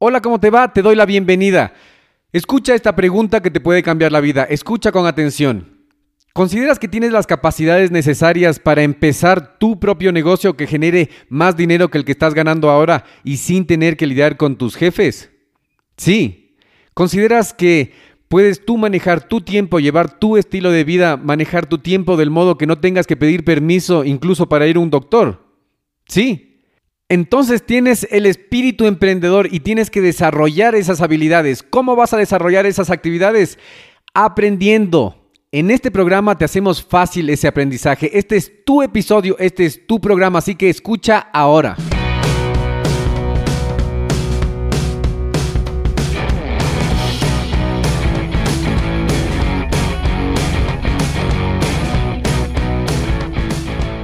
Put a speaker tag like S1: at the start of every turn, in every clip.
S1: Hola, ¿cómo te va? Te doy la bienvenida. Escucha esta pregunta que te puede cambiar la vida. Escucha con atención. ¿Consideras que tienes las capacidades necesarias para empezar tu propio negocio que genere más dinero que el que estás ganando ahora y sin tener que lidiar con tus jefes? Sí. ¿Consideras que puedes tú manejar tu tiempo, llevar tu estilo de vida, manejar tu tiempo del modo que no tengas que pedir permiso incluso para ir a un doctor? Sí. Entonces tienes el espíritu emprendedor y tienes que desarrollar esas habilidades. ¿Cómo vas a desarrollar esas actividades? Aprendiendo. En este programa te hacemos fácil ese aprendizaje. Este es tu episodio, este es tu programa, así que escucha ahora.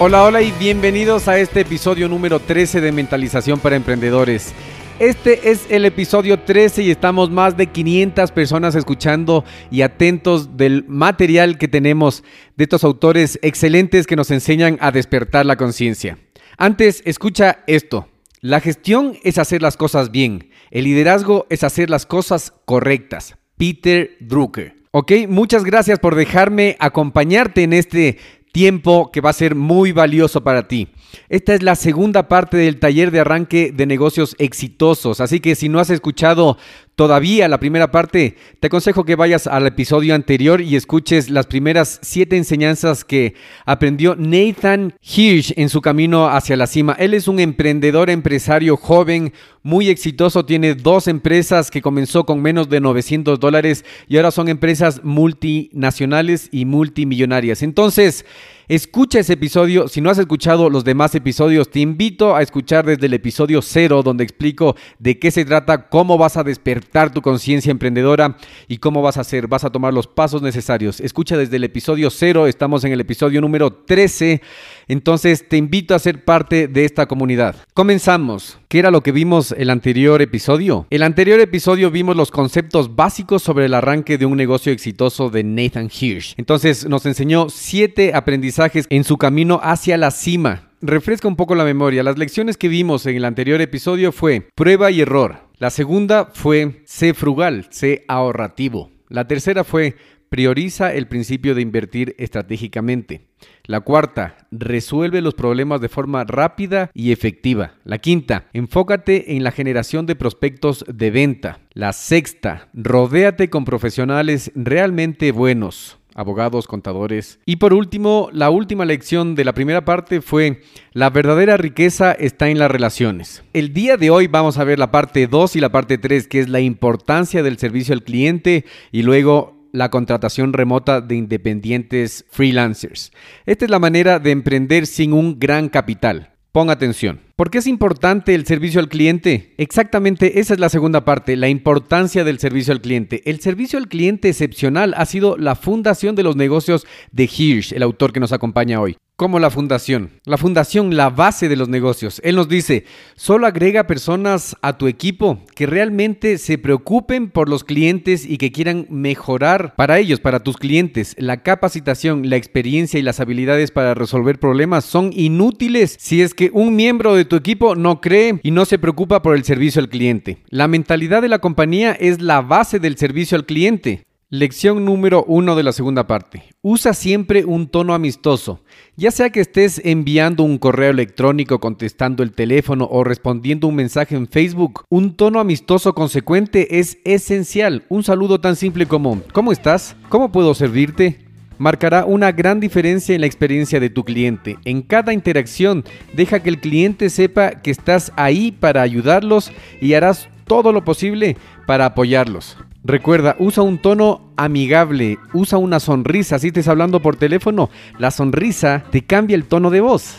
S1: Hola, hola y bienvenidos a este episodio número 13 de Mentalización para Emprendedores. Este es el episodio 13 y estamos más de 500 personas escuchando y atentos del material que tenemos de estos autores excelentes que nos enseñan a despertar la conciencia. Antes, escucha esto. La gestión es hacer las cosas bien. El liderazgo es hacer las cosas correctas. Peter Drucker. Ok, muchas gracias por dejarme acompañarte en este tiempo que va a ser muy valioso para ti. Esta es la segunda parte del taller de arranque de negocios exitosos, así que si no has escuchado todavía la primera parte, te aconsejo que vayas al episodio anterior y escuches las primeras siete enseñanzas que aprendió Nathan Hirsch en su camino hacia la cima. Él es un emprendedor empresario joven, muy exitoso, tiene dos empresas que comenzó con menos de 900 dólares y ahora son empresas multinacionales y multimillonarias. Entonces, Escucha ese episodio. Si no has escuchado los demás episodios, te invito a escuchar desde el episodio cero, donde explico de qué se trata, cómo vas a despertar tu conciencia emprendedora y cómo vas a hacer, vas a tomar los pasos necesarios. Escucha desde el episodio cero, estamos en el episodio número 13. Entonces te invito a ser parte de esta comunidad. Comenzamos. ¿Qué era lo que vimos el anterior episodio? El anterior episodio vimos los conceptos básicos sobre el arranque de un negocio exitoso de Nathan Hirsch. Entonces nos enseñó siete aprendizajes en su camino hacia la cima. Refresca un poco la memoria. Las lecciones que vimos en el anterior episodio fue prueba y error. La segunda fue sé frugal, sé ahorrativo. La tercera fue prioriza el principio de invertir estratégicamente. La cuarta, resuelve los problemas de forma rápida y efectiva. La quinta, enfócate en la generación de prospectos de venta. La sexta, rodéate con profesionales realmente buenos abogados, contadores. Y por último, la última lección de la primera parte fue, la verdadera riqueza está en las relaciones. El día de hoy vamos a ver la parte 2 y la parte 3, que es la importancia del servicio al cliente y luego la contratación remota de independientes freelancers. Esta es la manera de emprender sin un gran capital. Ponga atención. ¿Por qué es importante el servicio al cliente? Exactamente esa es la segunda parte, la importancia del servicio al cliente. El servicio al cliente excepcional ha sido la fundación de los negocios de Hirsch, el autor que nos acompaña hoy como la fundación. La fundación, la base de los negocios. Él nos dice, solo agrega personas a tu equipo que realmente se preocupen por los clientes y que quieran mejorar para ellos, para tus clientes. La capacitación, la experiencia y las habilidades para resolver problemas son inútiles si es que un miembro de tu equipo no cree y no se preocupa por el servicio al cliente. La mentalidad de la compañía es la base del servicio al cliente. Lección número uno de la segunda parte. Usa siempre un tono amistoso. Ya sea que estés enviando un correo electrónico, contestando el teléfono o respondiendo un mensaje en Facebook, un tono amistoso consecuente es esencial. Un saludo tan simple como ¿Cómo estás? ¿Cómo puedo servirte? marcará una gran diferencia en la experiencia de tu cliente. En cada interacción, deja que el cliente sepa que estás ahí para ayudarlos y harás todo lo posible para apoyarlos. Recuerda, usa un tono amigable, usa una sonrisa. Si estés hablando por teléfono, la sonrisa te cambia el tono de voz.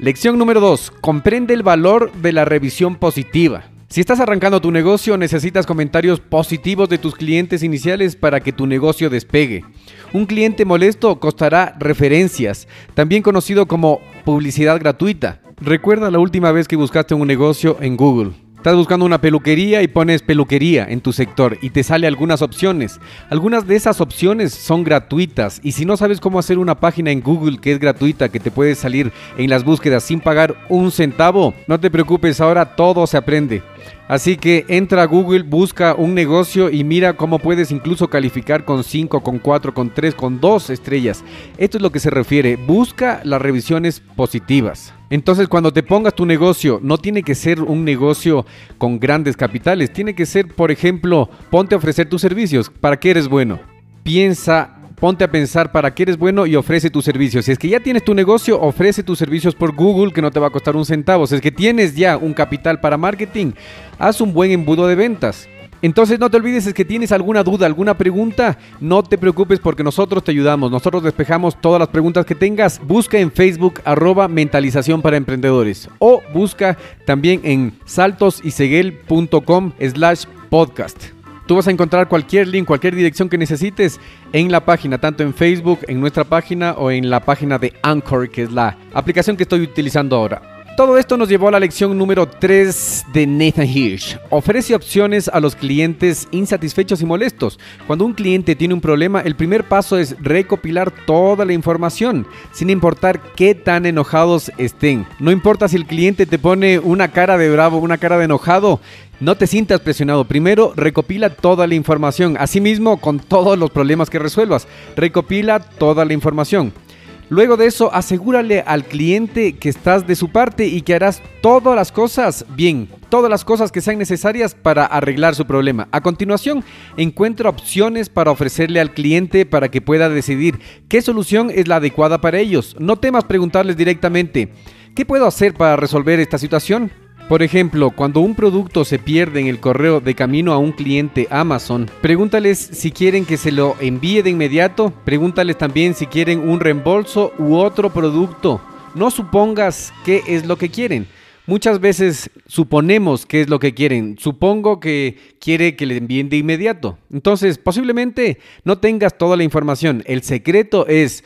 S1: Lección número 2. Comprende el valor de la revisión positiva. Si estás arrancando tu negocio, necesitas comentarios positivos de tus clientes iniciales para que tu negocio despegue. Un cliente molesto costará referencias, también conocido como publicidad gratuita. Recuerda la última vez que buscaste un negocio en Google. Estás buscando una peluquería y pones peluquería en tu sector y te sale algunas opciones. Algunas de esas opciones son gratuitas y si no sabes cómo hacer una página en Google que es gratuita, que te puede salir en las búsquedas sin pagar un centavo, no te preocupes, ahora todo se aprende. Así que entra a Google, busca un negocio y mira cómo puedes incluso calificar con 5, con 4, con 3, con 2 estrellas. Esto es lo que se refiere. Busca las revisiones positivas. Entonces cuando te pongas tu negocio, no tiene que ser un negocio con grandes capitales. Tiene que ser, por ejemplo, ponte a ofrecer tus servicios. ¿Para qué eres bueno? Piensa ponte a pensar para qué eres bueno y ofrece tus servicios. Si es que ya tienes tu negocio, ofrece tus servicios por Google que no te va a costar un centavo. Si es que tienes ya un capital para marketing, haz un buen embudo de ventas. Entonces no te olvides, es que tienes alguna duda, alguna pregunta, no te preocupes porque nosotros te ayudamos, nosotros despejamos todas las preguntas que tengas. Busca en Facebook arroba mentalización para emprendedores o busca también en saltosyseguel.com slash podcast. Tú vas a encontrar cualquier link, cualquier dirección que necesites en la página, tanto en Facebook, en nuestra página o en la página de Anchor, que es la aplicación que estoy utilizando ahora. Todo esto nos llevó a la lección número 3 de Nathan Hirsch. Ofrece opciones a los clientes insatisfechos y molestos. Cuando un cliente tiene un problema, el primer paso es recopilar toda la información, sin importar qué tan enojados estén. No importa si el cliente te pone una cara de bravo, una cara de enojado, no te sientas presionado. Primero, recopila toda la información. Asimismo, con todos los problemas que resuelvas, recopila toda la información. Luego de eso, asegúrale al cliente que estás de su parte y que harás todas las cosas bien, todas las cosas que sean necesarias para arreglar su problema. A continuación, encuentra opciones para ofrecerle al cliente para que pueda decidir qué solución es la adecuada para ellos. No temas preguntarles directamente, ¿qué puedo hacer para resolver esta situación? Por ejemplo, cuando un producto se pierde en el correo de camino a un cliente Amazon, pregúntales si quieren que se lo envíe de inmediato, pregúntales también si quieren un reembolso u otro producto. No supongas qué es lo que quieren. Muchas veces suponemos qué es lo que quieren. Supongo que quiere que le envíen de inmediato. Entonces, posiblemente no tengas toda la información. El secreto es,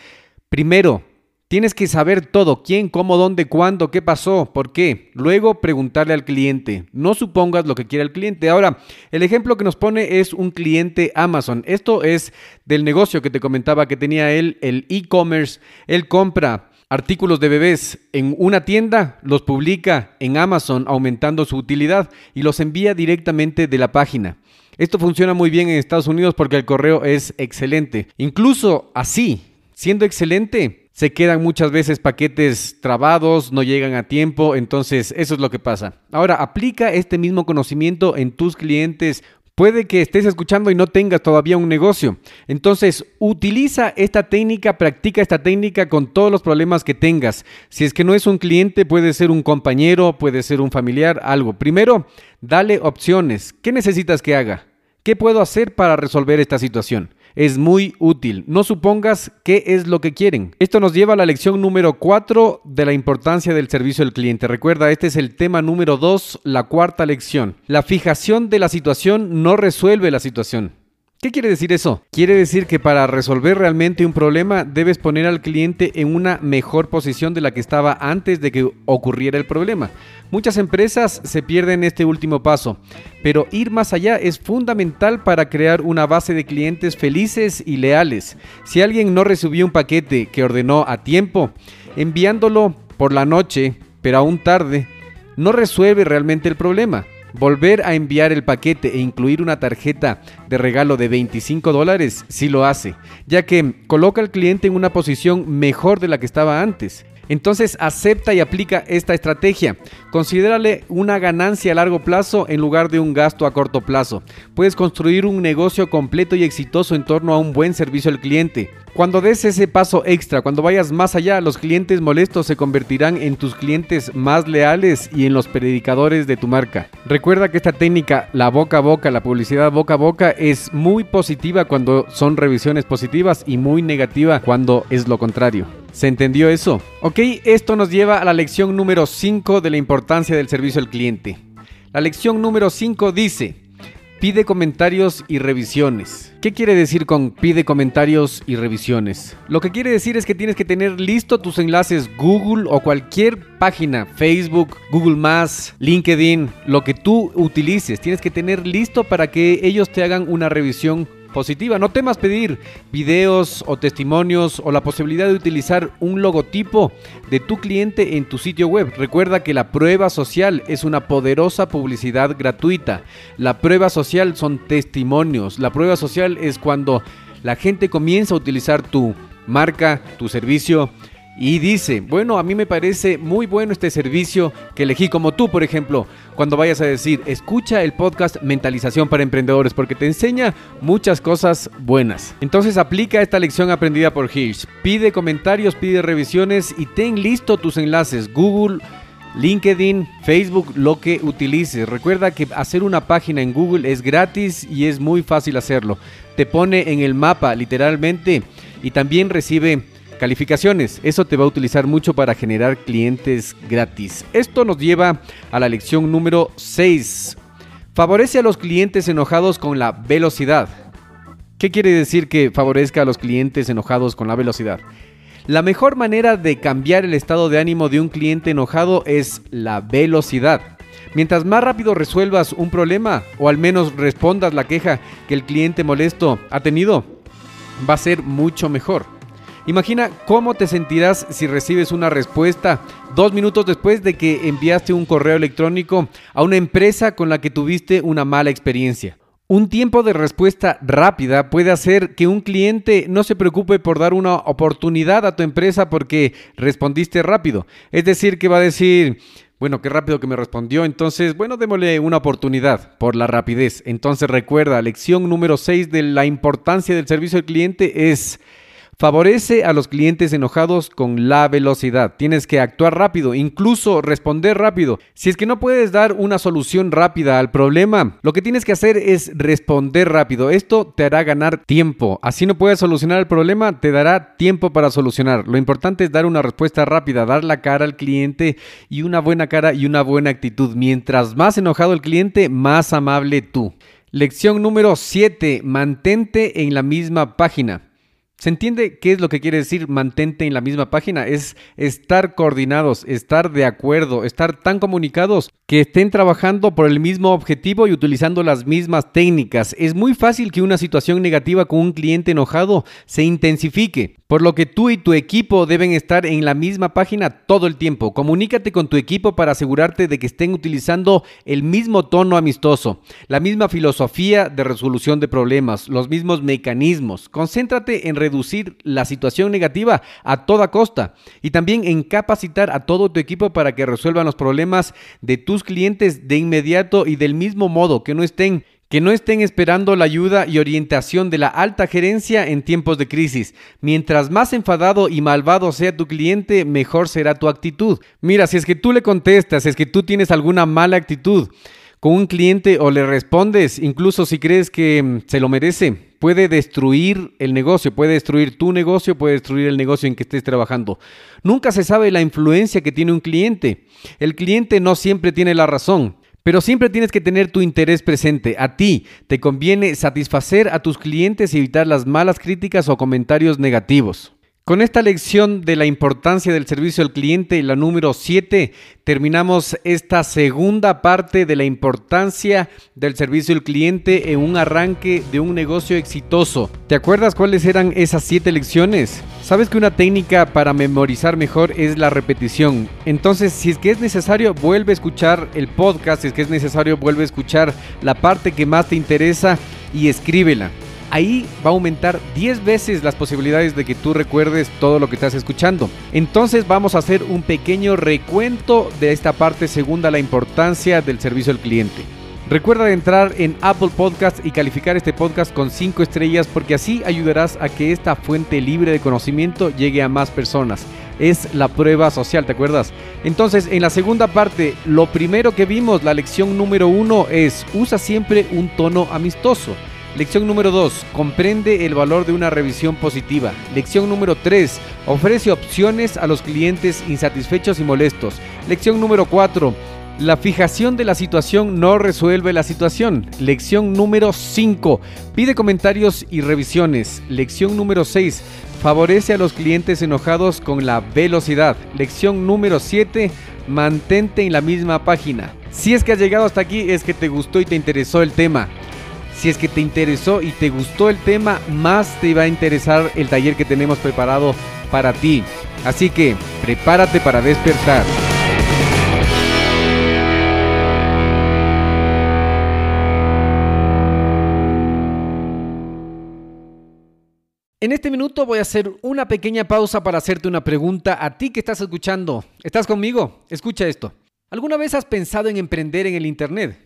S1: primero, Tienes que saber todo, quién, cómo, dónde, cuándo, qué pasó, por qué. Luego preguntarle al cliente. No supongas lo que quiere el cliente. Ahora, el ejemplo que nos pone es un cliente Amazon. Esto es del negocio que te comentaba que tenía él, el e-commerce. Él compra artículos de bebés en una tienda, los publica en Amazon aumentando su utilidad y los envía directamente de la página. Esto funciona muy bien en Estados Unidos porque el correo es excelente. Incluso así, siendo excelente, se quedan muchas veces paquetes trabados, no llegan a tiempo, entonces eso es lo que pasa. Ahora, aplica este mismo conocimiento en tus clientes. Puede que estés escuchando y no tengas todavía un negocio. Entonces, utiliza esta técnica, practica esta técnica con todos los problemas que tengas. Si es que no es un cliente, puede ser un compañero, puede ser un familiar, algo. Primero, dale opciones. ¿Qué necesitas que haga? ¿Qué puedo hacer para resolver esta situación? Es muy útil. No supongas qué es lo que quieren. Esto nos lleva a la lección número 4 de la importancia del servicio al cliente. Recuerda, este es el tema número 2, la cuarta lección. La fijación de la situación no resuelve la situación. ¿Qué quiere decir eso? Quiere decir que para resolver realmente un problema debes poner al cliente en una mejor posición de la que estaba antes de que ocurriera el problema. Muchas empresas se pierden este último paso, pero ir más allá es fundamental para crear una base de clientes felices y leales. Si alguien no recibió un paquete que ordenó a tiempo, enviándolo por la noche, pero aún tarde, no resuelve realmente el problema Volver a enviar el paquete e incluir una tarjeta de regalo de 25 dólares sí lo hace, ya que coloca al cliente en una posición mejor de la que estaba antes. Entonces acepta y aplica esta estrategia. Considérale una ganancia a largo plazo en lugar de un gasto a corto plazo. Puedes construir un negocio completo y exitoso en torno a un buen servicio al cliente. Cuando des ese paso extra, cuando vayas más allá, los clientes molestos se convertirán en tus clientes más leales y en los predicadores de tu marca. Recuerda que esta técnica, la boca a boca, la publicidad boca a boca, es muy positiva cuando son revisiones positivas y muy negativa cuando es lo contrario. ¿Se entendió eso? Ok, esto nos lleva a la lección número 5 de la importancia del servicio al cliente. La lección número 5 dice, Pide comentarios y revisiones. ¿Qué quiere decir con pide comentarios y revisiones? Lo que quiere decir es que tienes que tener listo tus enlaces Google o cualquier página, Facebook, Google LinkedIn, lo que tú utilices. Tienes que tener listo para que ellos te hagan una revisión positiva. No temas pedir videos o testimonios o la posibilidad de utilizar un logotipo de tu cliente en tu sitio web. Recuerda que la prueba social es una poderosa publicidad gratuita. La prueba social son testimonios. La prueba social es cuando la gente comienza a utilizar tu marca, tu servicio y dice, bueno, a mí me parece muy bueno este servicio que elegí como tú, por ejemplo, cuando vayas a decir, escucha el podcast Mentalización para Emprendedores, porque te enseña muchas cosas buenas. Entonces aplica esta lección aprendida por Hirsch. Pide comentarios, pide revisiones y ten listo tus enlaces, Google. LinkedIn, Facebook, lo que utilices. Recuerda que hacer una página en Google es gratis y es muy fácil hacerlo. Te pone en el mapa literalmente y también recibe Calificaciones, eso te va a utilizar mucho para generar clientes gratis. Esto nos lleva a la lección número 6. Favorece a los clientes enojados con la velocidad. ¿Qué quiere decir que favorezca a los clientes enojados con la velocidad? La mejor manera de cambiar el estado de ánimo de un cliente enojado es la velocidad. Mientras más rápido resuelvas un problema o al menos respondas la queja que el cliente molesto ha tenido, va a ser mucho mejor. Imagina cómo te sentirás si recibes una respuesta dos minutos después de que enviaste un correo electrónico a una empresa con la que tuviste una mala experiencia. Un tiempo de respuesta rápida puede hacer que un cliente no se preocupe por dar una oportunidad a tu empresa porque respondiste rápido. Es decir, que va a decir, bueno, qué rápido que me respondió, entonces, bueno, démosle una oportunidad por la rapidez. Entonces recuerda, lección número 6 de la importancia del servicio al cliente es Favorece a los clientes enojados con la velocidad. Tienes que actuar rápido, incluso responder rápido. Si es que no puedes dar una solución rápida al problema, lo que tienes que hacer es responder rápido. Esto te hará ganar tiempo. Así no puedes solucionar el problema, te dará tiempo para solucionar. Lo importante es dar una respuesta rápida, dar la cara al cliente y una buena cara y una buena actitud. Mientras más enojado el cliente, más amable tú. Lección número 7. Mantente en la misma página. ¿Se entiende qué es lo que quiere decir mantente en la misma página? Es estar coordinados, estar de acuerdo, estar tan comunicados que estén trabajando por el mismo objetivo y utilizando las mismas técnicas. Es muy fácil que una situación negativa con un cliente enojado se intensifique, por lo que tú y tu equipo deben estar en la misma página todo el tiempo. Comunícate con tu equipo para asegurarte de que estén utilizando el mismo tono amistoso, la misma filosofía de resolución de problemas, los mismos mecanismos. Concéntrate en reducir la situación negativa a toda costa y también en capacitar a todo tu equipo para que resuelvan los problemas de clientes de inmediato y del mismo modo, que no estén que no estén esperando la ayuda y orientación de la alta gerencia en tiempos de crisis. Mientras más enfadado y malvado sea tu cliente, mejor será tu actitud. Mira, si es que tú le contestas, si es que tú tienes alguna mala actitud con un cliente o le respondes, incluso si crees que mm, se lo merece, puede destruir el negocio, puede destruir tu negocio, puede destruir el negocio en que estés trabajando. Nunca se sabe la influencia que tiene un cliente. El cliente no siempre tiene la razón. Pero siempre tienes que tener tu interés presente. A ti te conviene satisfacer a tus clientes y evitar las malas críticas o comentarios negativos. Con esta lección de la importancia del servicio al cliente, la número 7, terminamos esta segunda parte de la importancia del servicio al cliente en un arranque de un negocio exitoso. ¿Te acuerdas cuáles eran esas siete lecciones? Sabes que una técnica para memorizar mejor es la repetición. Entonces, si es que es necesario, vuelve a escuchar el podcast, si es que es necesario, vuelve a escuchar la parte que más te interesa y escríbela ahí va a aumentar 10 veces las posibilidades de que tú recuerdes todo lo que estás escuchando. Entonces vamos a hacer un pequeño recuento de esta parte segunda, la importancia del servicio al cliente. Recuerda entrar en Apple Podcast y calificar este podcast con 5 estrellas porque así ayudarás a que esta fuente libre de conocimiento llegue a más personas. Es la prueba social, ¿te acuerdas? Entonces, en la segunda parte, lo primero que vimos, la lección número uno es usa siempre un tono amistoso. Lección número 2. Comprende el valor de una revisión positiva. Lección número 3. Ofrece opciones a los clientes insatisfechos y molestos. Lección número 4. La fijación de la situación no resuelve la situación. Lección número 5. Pide comentarios y revisiones. Lección número 6. Favorece a los clientes enojados con la velocidad. Lección número 7. Mantente en la misma página. Si es que has llegado hasta aquí es que te gustó y te interesó el tema. Si es que te interesó y te gustó el tema, más te va a interesar el taller que tenemos preparado para ti. Así que prepárate para despertar. En este minuto voy a hacer una pequeña pausa para hacerte una pregunta a ti que estás escuchando. ¿Estás conmigo? Escucha esto. ¿Alguna vez has pensado en emprender en el Internet?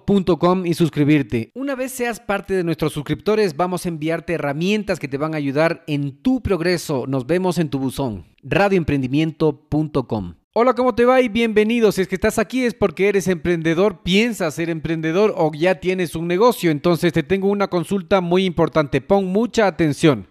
S1: y suscribirte. Una vez seas parte de nuestros suscriptores, vamos a enviarte herramientas que te van a ayudar en tu progreso. Nos vemos en tu buzón. radioemprendimiento.com. Hola, ¿cómo te va? Y bienvenido. Si es que estás aquí es porque eres emprendedor, piensas ser emprendedor o ya tienes un negocio. Entonces te tengo una consulta muy importante. Pon mucha atención.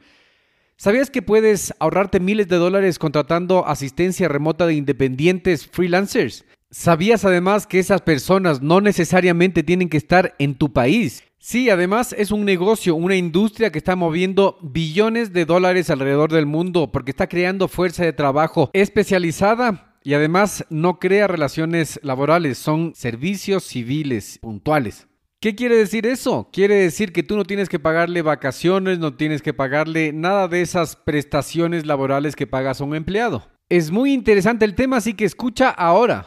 S1: ¿Sabías que puedes ahorrarte miles de dólares contratando asistencia remota de independientes freelancers? ¿Sabías además que esas personas no necesariamente tienen que estar en tu país? Sí, además es un negocio, una industria que está moviendo billones de dólares alrededor del mundo porque está creando fuerza de trabajo especializada y además no crea relaciones laborales, son servicios civiles puntuales. ¿Qué quiere decir eso? Quiere decir que tú no tienes que pagarle vacaciones, no tienes que pagarle nada de esas prestaciones laborales que pagas a un empleado. Es muy interesante el tema, así que escucha ahora.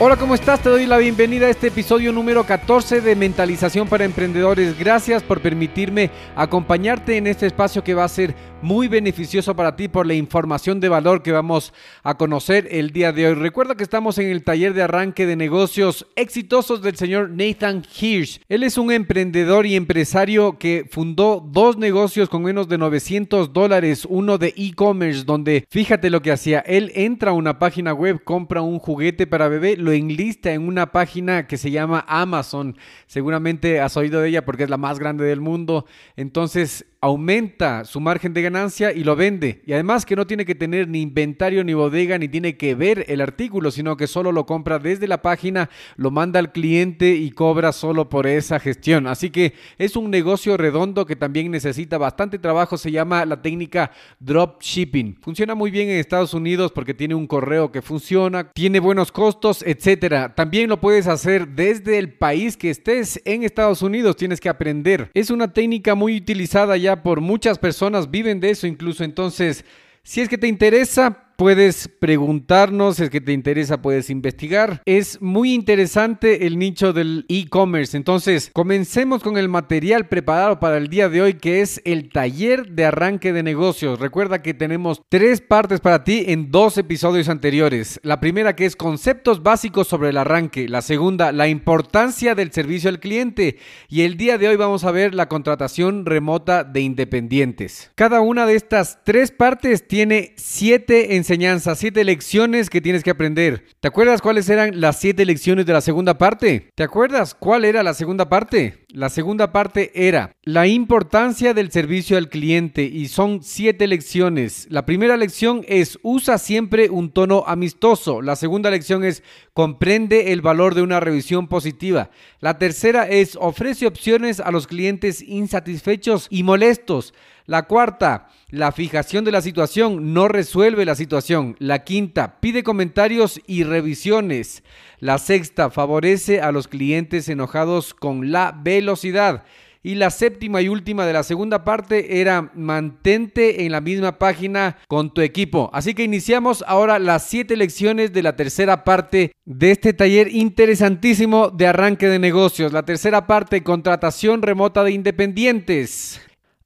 S1: Hola, ¿cómo estás? Te doy la bienvenida a este episodio número 14 de Mentalización para Emprendedores. Gracias por permitirme acompañarte en este espacio que va a ser muy beneficioso para ti por la información de valor que vamos a conocer el día de hoy. Recuerda que estamos en el taller de arranque de negocios exitosos del señor Nathan Hirsch. Él es un emprendedor y empresario que fundó dos negocios con menos de 900 dólares, uno de e-commerce donde fíjate lo que hacía. Él entra a una página web, compra un juguete para bebé, lo enlista en una página que se llama Amazon. Seguramente has oído de ella porque es la más grande del mundo. Entonces aumenta su margen de ganancia y lo vende. Y además que no tiene que tener ni inventario ni bodega ni tiene que ver el artículo, sino que solo lo compra desde la página, lo manda al cliente y cobra solo por esa gestión. Así que es un negocio redondo que también necesita bastante trabajo. Se llama la técnica drop shipping. Funciona muy bien en Estados Unidos porque tiene un correo que funciona, tiene buenos costos, etcétera. También lo puedes hacer desde el país que estés en Estados Unidos. Tienes que aprender. Es una técnica muy utilizada ya por muchas personas, viven de eso incluso. Entonces, si es que te interesa, puedes preguntarnos, es que te interesa, puedes investigar. Es muy interesante el nicho del e-commerce. Entonces, comencemos con el material preparado para el día de hoy, que es el taller de arranque de negocios. Recuerda que tenemos tres partes para ti en dos episodios anteriores. La primera que es conceptos básicos sobre el arranque. La segunda, la importancia del servicio al cliente. Y el día de hoy vamos a ver la contratación remota de independientes. Cada una de estas tres partes tiene siete en enseñanza, siete lecciones que tienes que aprender. ¿Te acuerdas cuáles eran las siete lecciones de la segunda parte? ¿Te acuerdas cuál era la segunda parte? La segunda parte era la importancia del servicio al cliente y son siete lecciones. La primera lección es usa siempre un tono amistoso. La segunda lección es comprende el valor de una revisión positiva. La tercera es ofrece opciones a los clientes insatisfechos y molestos. La cuarta, la fijación de la situación no resuelve la situación. La quinta, pide comentarios y revisiones. La sexta, favorece a los clientes enojados con la velocidad. Y la séptima y última de la segunda parte era mantente en la misma página con tu equipo. Así que iniciamos ahora las siete lecciones de la tercera parte de este taller interesantísimo de arranque de negocios. La tercera parte, contratación remota de independientes.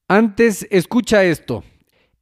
S1: Antes, escucha esto.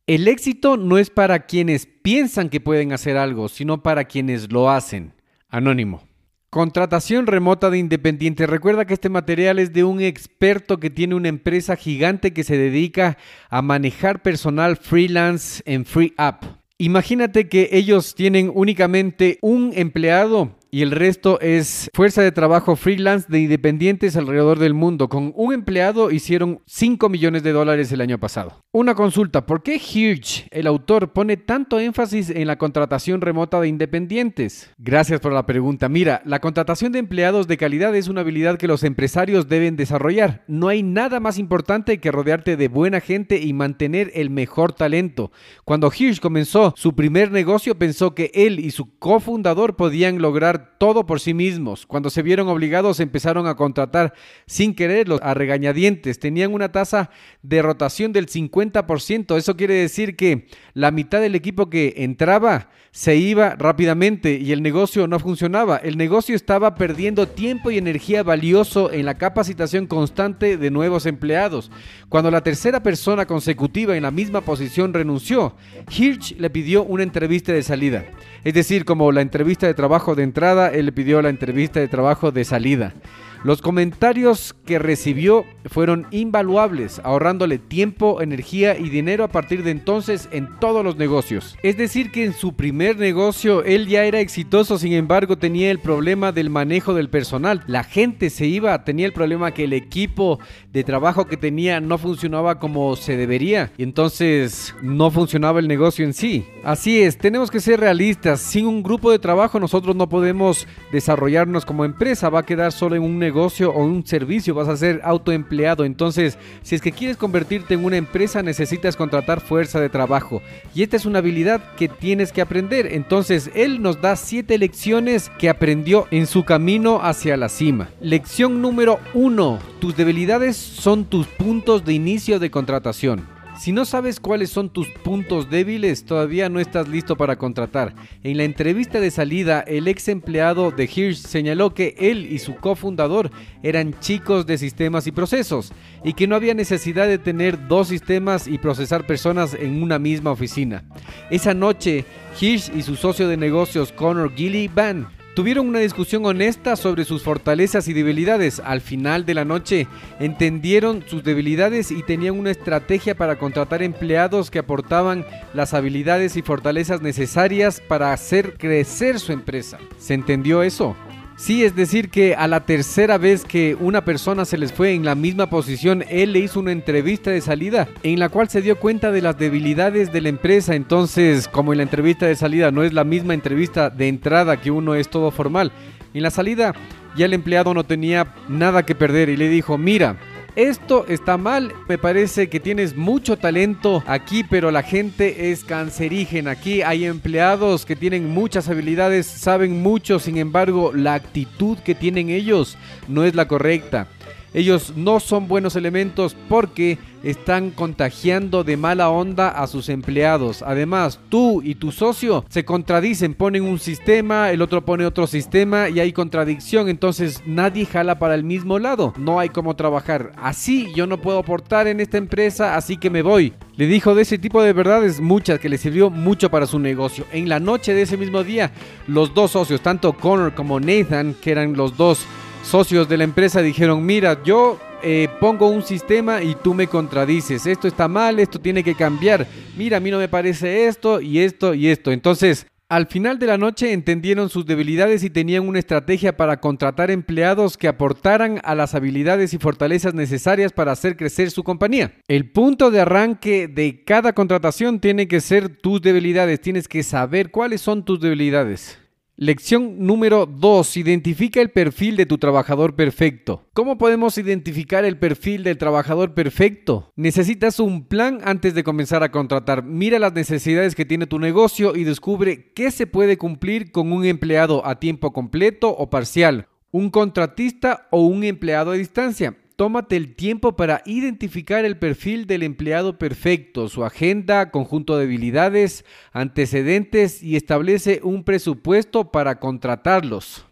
S1: El éxito no es para quienes piensan que pueden hacer algo, sino para quienes lo hacen. Anónimo. Contratación remota de independientes. Recuerda que este material es de un experto que tiene una empresa gigante que se dedica a manejar personal freelance en Free App. Imagínate que ellos tienen únicamente un empleado y el resto es fuerza de trabajo freelance de independientes alrededor del mundo. Con un empleado hicieron 5 millones de dólares el año pasado. Una consulta, ¿por qué Hirsch, el autor, pone tanto énfasis en la contratación remota de independientes? Gracias por la pregunta. Mira, la contratación de empleados de calidad es una habilidad que los empresarios deben desarrollar. No hay nada más importante que rodearte de buena gente y mantener el mejor talento. Cuando Hirsch comenzó su primer negocio, pensó que él y su cofundador podían lograr todo por sí mismos. Cuando se vieron obligados empezaron a contratar sin quererlos a regañadientes. Tenían una tasa de rotación del 50%. Eso quiere decir que la mitad del equipo que entraba se iba rápidamente y el negocio no funcionaba. El negocio estaba perdiendo tiempo y energía valioso en la capacitación constante de nuevos empleados. Cuando la tercera persona consecutiva en la misma posición renunció, Hirsch le pidió una entrevista de salida. Es decir, como la entrevista de trabajo de entrada, él le pidió la entrevista de trabajo de salida. Los comentarios que recibió fueron invaluables, ahorrándole tiempo, energía y dinero a partir de entonces en todos los negocios. Es decir, que en su primer negocio él ya era exitoso, sin embargo tenía el problema del manejo del personal. La gente se iba, tenía el problema que el equipo de trabajo que tenía no funcionaba como se debería y entonces no funcionaba el negocio en sí. Así es, tenemos que ser realistas. Sin un grupo de trabajo nosotros no podemos desarrollarnos como empresa, va a quedar solo en un negocio negocio o un servicio, vas a ser autoempleado. Entonces, si es que quieres convertirte en una empresa, necesitas contratar fuerza de trabajo. Y esta es una habilidad que tienes que aprender. Entonces, él nos da siete lecciones que aprendió en su camino hacia la cima. Lección número uno. Tus debilidades son tus puntos de inicio de contratación. Si no sabes cuáles son tus puntos débiles, todavía no estás listo para contratar. En la entrevista de salida, el ex empleado de Hirsch señaló que él y su cofundador eran chicos de sistemas y procesos y que no había necesidad de tener dos sistemas y procesar personas en una misma oficina. Esa noche, Hirsch y su socio de negocios Connor Gilly Van Tuvieron una discusión honesta sobre sus fortalezas y debilidades. Al final de la noche entendieron sus debilidades y tenían una estrategia para contratar empleados que aportaban las habilidades y fortalezas necesarias para hacer crecer su empresa. ¿Se entendió eso? Sí, es decir, que a la tercera vez que una persona se les fue en la misma posición, él le hizo una entrevista de salida en la cual se dio cuenta de las debilidades de la empresa. Entonces, como en la entrevista de salida no es la misma entrevista de entrada que uno es todo formal, en la salida ya el empleado no tenía nada que perder y le dijo, mira, esto está mal, me parece que tienes mucho talento aquí, pero la gente es cancerígena. Aquí hay empleados que tienen muchas habilidades, saben mucho, sin embargo, la actitud que tienen ellos no es la correcta. Ellos no son buenos elementos porque están contagiando de mala onda a sus empleados. Además, tú y tu socio se contradicen, ponen un sistema, el otro pone otro sistema y hay contradicción, entonces nadie jala para el mismo lado. No hay cómo trabajar. Así yo no puedo aportar en esta empresa, así que me voy. Le dijo de ese tipo de verdades muchas que le sirvió mucho para su negocio. En la noche de ese mismo día, los dos socios, tanto Connor como Nathan, que eran los dos socios de la empresa dijeron, mira, yo eh, pongo un sistema y tú me contradices, esto está mal, esto tiene que cambiar, mira, a mí no me parece esto y esto y esto. Entonces, al final de la noche entendieron sus debilidades y tenían una estrategia para contratar empleados que aportaran a las habilidades y fortalezas necesarias para hacer crecer su compañía. El punto de arranque de cada contratación tiene que ser tus debilidades, tienes que saber cuáles son tus debilidades. Lección número 2. Identifica el perfil de tu trabajador perfecto. ¿Cómo podemos identificar el perfil del trabajador perfecto? Necesitas un plan antes de comenzar a contratar. Mira las necesidades que tiene tu negocio y descubre qué se puede cumplir con un empleado a tiempo completo o parcial, un contratista o un empleado a distancia. Tómate el tiempo para identificar el perfil del empleado perfecto, su agenda, conjunto de habilidades, antecedentes y establece un presupuesto para contratarlos.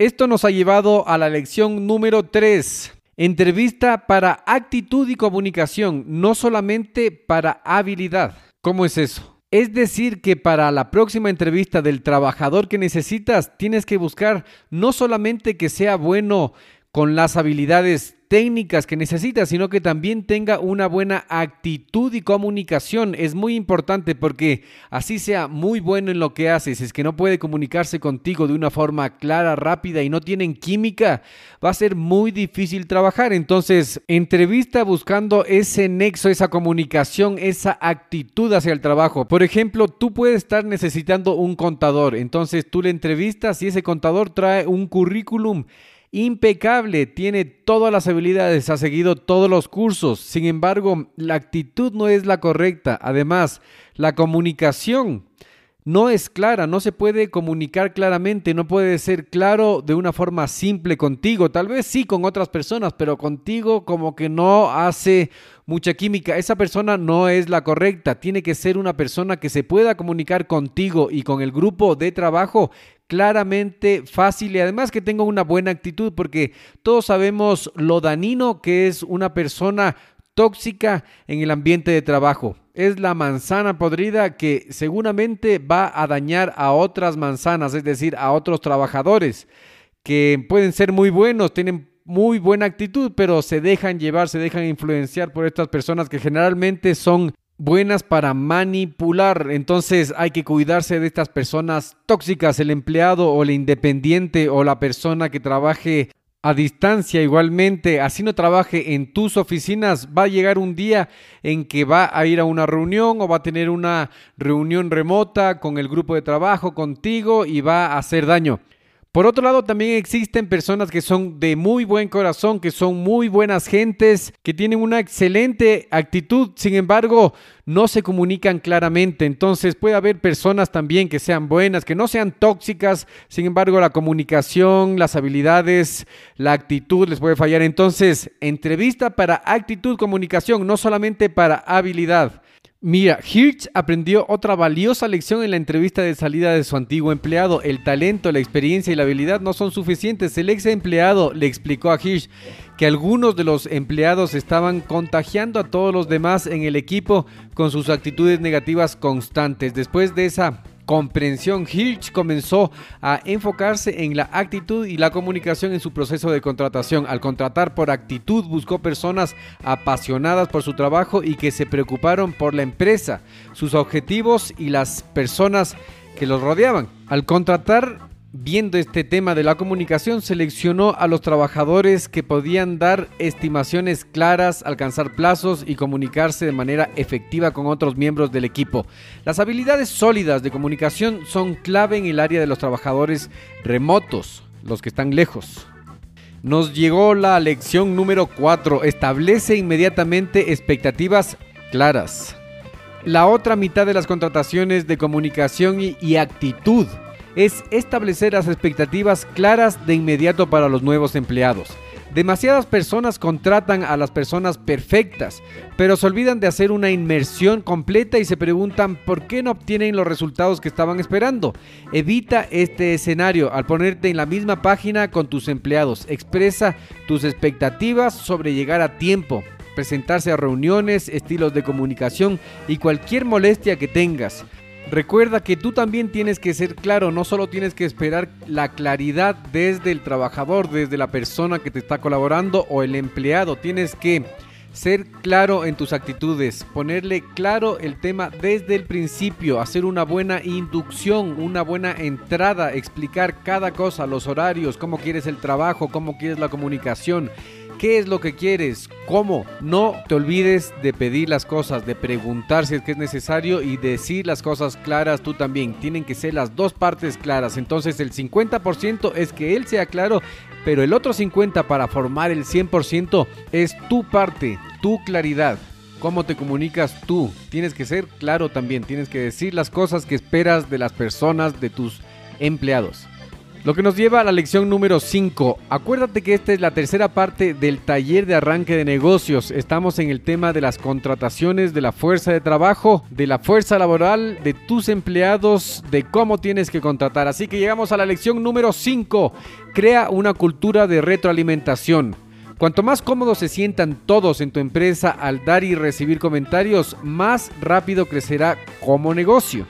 S1: Esto nos ha llevado a la lección número 3. Entrevista para actitud y comunicación, no solamente para habilidad. ¿Cómo es eso? Es decir, que para la próxima entrevista del trabajador que necesitas, tienes que buscar no solamente que sea bueno con las habilidades técnicas que necesita, sino que también tenga una buena actitud y comunicación. Es muy importante porque así sea muy bueno en lo que haces, es que no puede comunicarse contigo de una forma clara, rápida y no tienen química, va a ser muy difícil trabajar. Entonces, entrevista buscando ese nexo, esa comunicación, esa actitud hacia el trabajo. Por ejemplo, tú puedes estar necesitando un contador, entonces tú le entrevistas y ese contador trae un currículum impecable, tiene todas las habilidades, ha seguido todos los cursos, sin embargo, la actitud no es la correcta. Además, la comunicación no es clara, no se puede comunicar claramente, no puede ser claro de una forma simple contigo, tal vez sí con otras personas, pero contigo como que no hace mucha química. Esa persona no es la correcta, tiene que ser una persona que se pueda comunicar contigo y con el grupo de trabajo claramente, fácil y además que tenga una buena actitud porque todos sabemos lo danino que es una persona tóxica en el ambiente de trabajo. Es la manzana podrida que seguramente va a dañar a otras manzanas, es decir, a otros trabajadores que pueden ser muy buenos, tienen muy buena actitud, pero se dejan llevar, se dejan influenciar por estas personas que generalmente son buenas para manipular. Entonces hay que cuidarse de estas personas tóxicas, el empleado o el independiente o la persona que trabaje a distancia igualmente, así no trabaje en tus oficinas, va a llegar un día en que va a ir a una reunión o va a tener una reunión remota con el grupo de trabajo contigo y va a hacer daño. Por otro lado, también existen personas que son de muy buen corazón, que son muy buenas gentes, que tienen una excelente actitud, sin embargo, no se comunican claramente. Entonces puede haber personas también que sean buenas, que no sean tóxicas, sin embargo, la comunicación, las habilidades, la actitud les puede fallar. Entonces, entrevista para actitud, comunicación, no solamente para habilidad. Mira, Hirsch aprendió otra valiosa lección en la entrevista de salida de su antiguo empleado. El talento, la experiencia y la habilidad no son suficientes. El ex empleado le explicó a Hirsch que algunos de los empleados estaban contagiando a todos los demás en el equipo con sus actitudes negativas constantes. Después de esa comprensión, Hirsch comenzó a enfocarse en la actitud y la comunicación en su proceso de contratación. Al contratar por actitud, buscó personas apasionadas por su trabajo y que se preocuparon por la empresa, sus objetivos y las personas que los rodeaban. Al contratar Viendo este tema de la comunicación, seleccionó a los trabajadores que podían dar estimaciones claras, alcanzar plazos y comunicarse de manera efectiva con otros miembros del equipo. Las habilidades sólidas de comunicación son clave en el área de los trabajadores remotos, los que están lejos. Nos llegó la lección número 4. Establece inmediatamente expectativas claras. La otra mitad de las contrataciones de comunicación y, actitud es establecer las expectativas claras de inmediato para los nuevos empleados. Demasiadas personas contratan a las personas perfectas, pero se olvidan de hacer una inmersión completa y se preguntan por qué no obtienen los resultados que estaban esperando. Evita este escenario al ponerte en la misma página con tus empleados. Expresa tus expectativas sobre llegar a tiempo, presentarse a reuniones, estilos de comunicación y cualquier molestia que tengas. Recuerda que tú también tienes que ser claro, no solo tienes que esperar la claridad desde el trabajador, desde la persona que te está colaborando o el empleado, tienes que ser claro en tus actitudes, ponerle claro el tema desde el principio, hacer una buena inducción, una buena entrada, explicar cada cosa, los horarios, cómo quieres el trabajo, cómo quieres la comunicación qué es lo que quieres, cómo. No te olvides de pedir las cosas, de preguntar si es que es necesario y decir las cosas claras tú también. Tienen que ser las dos partes claras. Entonces el 50% es que él sea claro, pero el otro 50% para formar el 100% es tu parte, tu claridad. ¿Cómo te comunicas tú? Tienes que ser claro también, tienes que decir las cosas que esperas de las personas, de tus empleados. Lo que nos lleva a la lección número 5. Acuérdate que esta es la tercera parte del taller de arranque de negocios. Estamos en el tema de las contrataciones, de la fuerza de trabajo, de la fuerza laboral, de tus empleados, de cómo tienes que contratar. Así que llegamos a la lección número 5. Crea una cultura de retroalimentación. Cuanto más cómodos se sientan todos en tu empresa al dar y recibir comentarios, más rápido crecerá como negocio.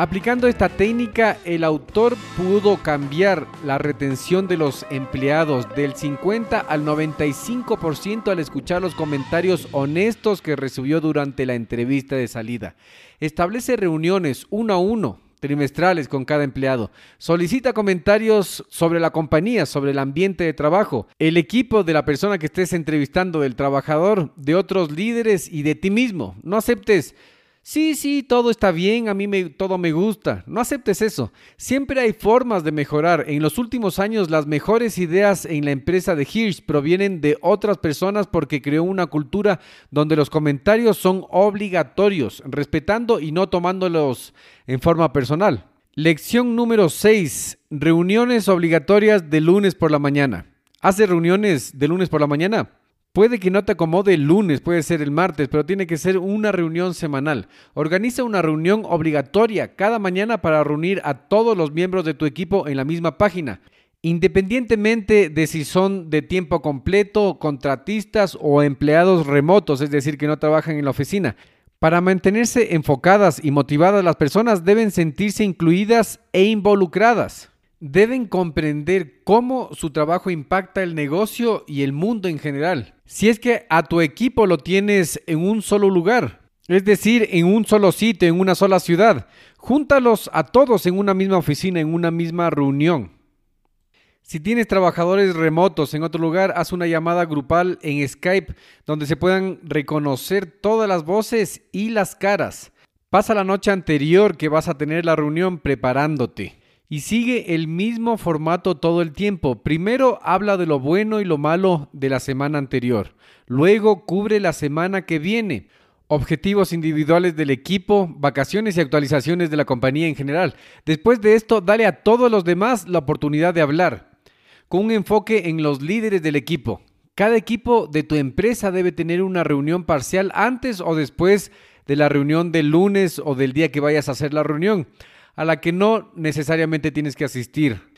S1: Aplicando esta técnica, el autor pudo cambiar la retención de los empleados del 50 al 95% al escuchar los comentarios honestos que recibió durante la entrevista de salida. Establece reuniones uno a uno trimestrales con cada empleado. Solicita comentarios sobre la compañía, sobre el ambiente de trabajo, el equipo de la persona que estés entrevistando, del trabajador, de otros líderes y de ti mismo. No aceptes Sí, sí, todo está bien, a mí me, todo me gusta. No aceptes eso. Siempre hay formas de mejorar. En los últimos años las mejores ideas en la empresa de Hirsch provienen de otras personas porque creó una cultura donde los comentarios son obligatorios, respetando y no tomándolos en forma personal. Lección número 6. Reuniones obligatorias de lunes por la mañana. ¿Hace reuniones de lunes por la mañana? Puede que no te acomode el lunes, puede ser el martes, pero tiene que ser una reunión semanal. Organiza una reunión obligatoria cada mañana para reunir a todos los miembros de tu equipo en la misma página. Independientemente de si son de tiempo completo, contratistas o empleados remotos, es decir, que no trabajan en la oficina. Para mantenerse enfocadas y motivadas, las personas deben sentirse incluidas e involucradas. Deben comprender cómo su trabajo impacta el negocio y el mundo en general. Si es que a tu equipo lo tienes en un solo lugar, es decir, en un solo sitio, en una sola ciudad, júntalos a todos en una misma oficina, en una misma reunión. Si tienes trabajadores remotos en otro lugar, haz una llamada grupal en Skype donde se puedan reconocer todas las voces y las caras. Pasa la noche anterior que vas a tener la reunión preparándote y sigue el mismo formato todo el tiempo. Primero habla de lo bueno y lo malo de la semana anterior. Luego cubre la semana que viene. Objetivos individuales del equipo, vacaciones y actualizaciones de la compañía en general. Después de esto, dale a todos los demás la oportunidad de hablar, con un enfoque en los líderes del equipo. Cada equipo de tu empresa debe tener una reunión parcial antes o después de la reunión del lunes o del día que vayas a hacer la reunión a la que no necesariamente tienes que asistir.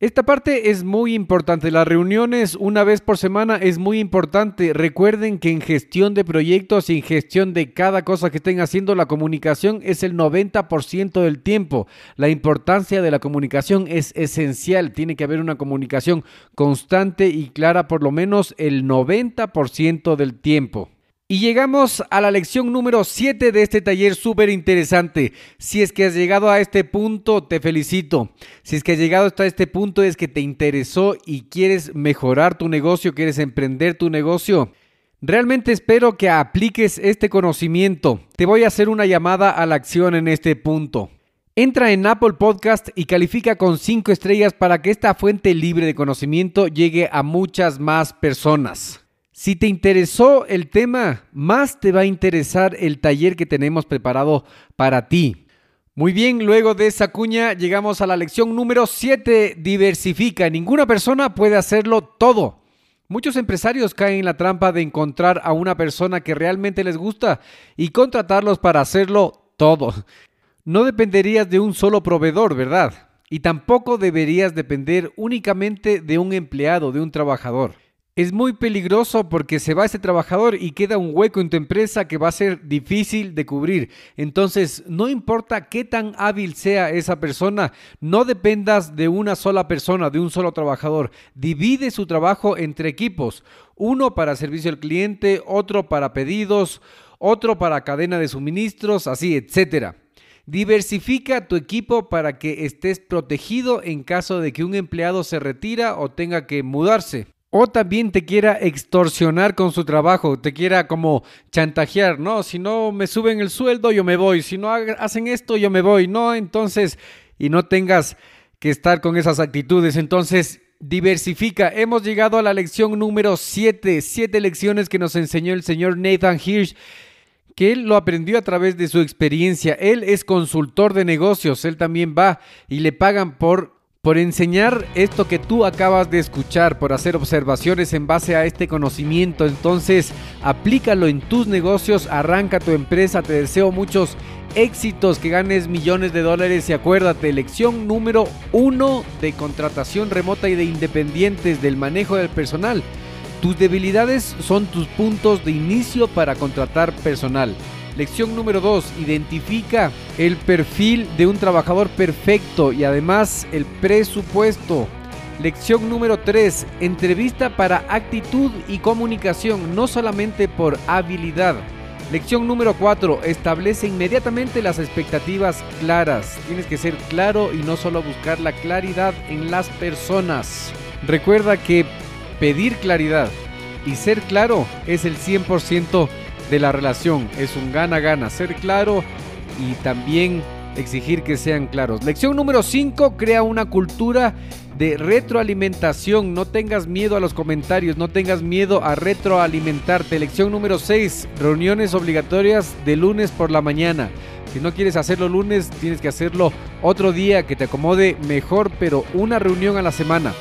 S1: Esta parte es muy importante. Las reuniones una vez por semana es muy importante. Recuerden que en gestión de proyectos y en gestión de cada cosa que estén haciendo, la comunicación es el 90% del tiempo. La importancia de la comunicación es esencial. Tiene que haber una comunicación constante y clara por lo menos el 90% del tiempo. Y llegamos a la lección número 7 de este taller súper interesante. Si es que has llegado a este punto, te felicito. Si es que has llegado hasta este punto es que te interesó y quieres mejorar tu negocio, quieres emprender tu negocio. Realmente espero que apliques este conocimiento. Te voy a hacer una llamada a la acción en este punto. Entra en Apple Podcast y califica con 5 estrellas para que esta fuente libre de conocimiento llegue a muchas más personas. Si te interesó el tema, más te va a interesar el taller que tenemos preparado para ti. Muy bien, luego de esa cuña llegamos a la lección número 7, diversifica. Ninguna persona puede hacerlo todo. Muchos empresarios caen en la trampa de encontrar a una persona que realmente les gusta y contratarlos para hacerlo todo. No dependerías de un solo proveedor, ¿verdad? Y tampoco deberías depender únicamente de un empleado, de un trabajador es muy peligroso porque se va ese trabajador y queda un hueco en tu empresa que va a ser difícil de cubrir. Entonces, no importa qué tan hábil sea esa persona, no dependas de una sola persona, de un solo trabajador. Divide su trabajo entre equipos. Uno para servicio al cliente, otro para pedidos, otro para cadena de suministros, así, etcétera. Diversifica tu equipo para que estés protegido en caso de que un empleado se retira o tenga que mudarse. O también te quiera extorsionar con su trabajo, te quiera como chantajear, no, si no me suben el sueldo yo me voy, si no hacen esto yo me voy, no, entonces, y no tengas que estar con esas actitudes, entonces diversifica. Hemos llegado a la lección número 7, siete lecciones que nos enseñó el señor Nathan Hirsch que él lo aprendió a través de su experiencia. Él es consultor de negocios, él también va y le pagan por por enseñar esto que tú acabas de escuchar, por hacer observaciones en base a este conocimiento. Entonces, aplícalo en tus negocios, arranca tu empresa. Te deseo muchos éxitos, que ganes millones de dólares y acuérdate, lección número uno de contratación remota y de independientes del manejo del personal. Tus debilidades son tus puntos de inicio para contratar personal. Lección número 2. Identifica el perfil de un trabajador perfecto y además el presupuesto. Lección número 3. Entrevista para actitud y comunicación, no solamente por habilidad. Lección número 4. Establece inmediatamente las expectativas claras. Tienes que ser claro y no solo buscar la claridad en las personas. Recuerda que pedir claridad y ser claro es el 100% de la relación. Es un gana-gana, ser claro y también exigir que sean claros. Lección número 5, crea una cultura de retroalimentación. No tengas miedo a los comentarios, no tengas miedo a retroalimentarte. Lección número 6, reuniones obligatorias de lunes por la mañana. Si no quieres hacerlo lunes, tienes que hacerlo otro día que te acomode mejor, pero una reunión a la semana.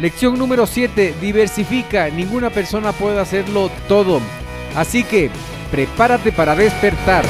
S1: Lección número 7, diversifica. Ninguna persona puede hacerlo todo. Así que prepárate para despertar.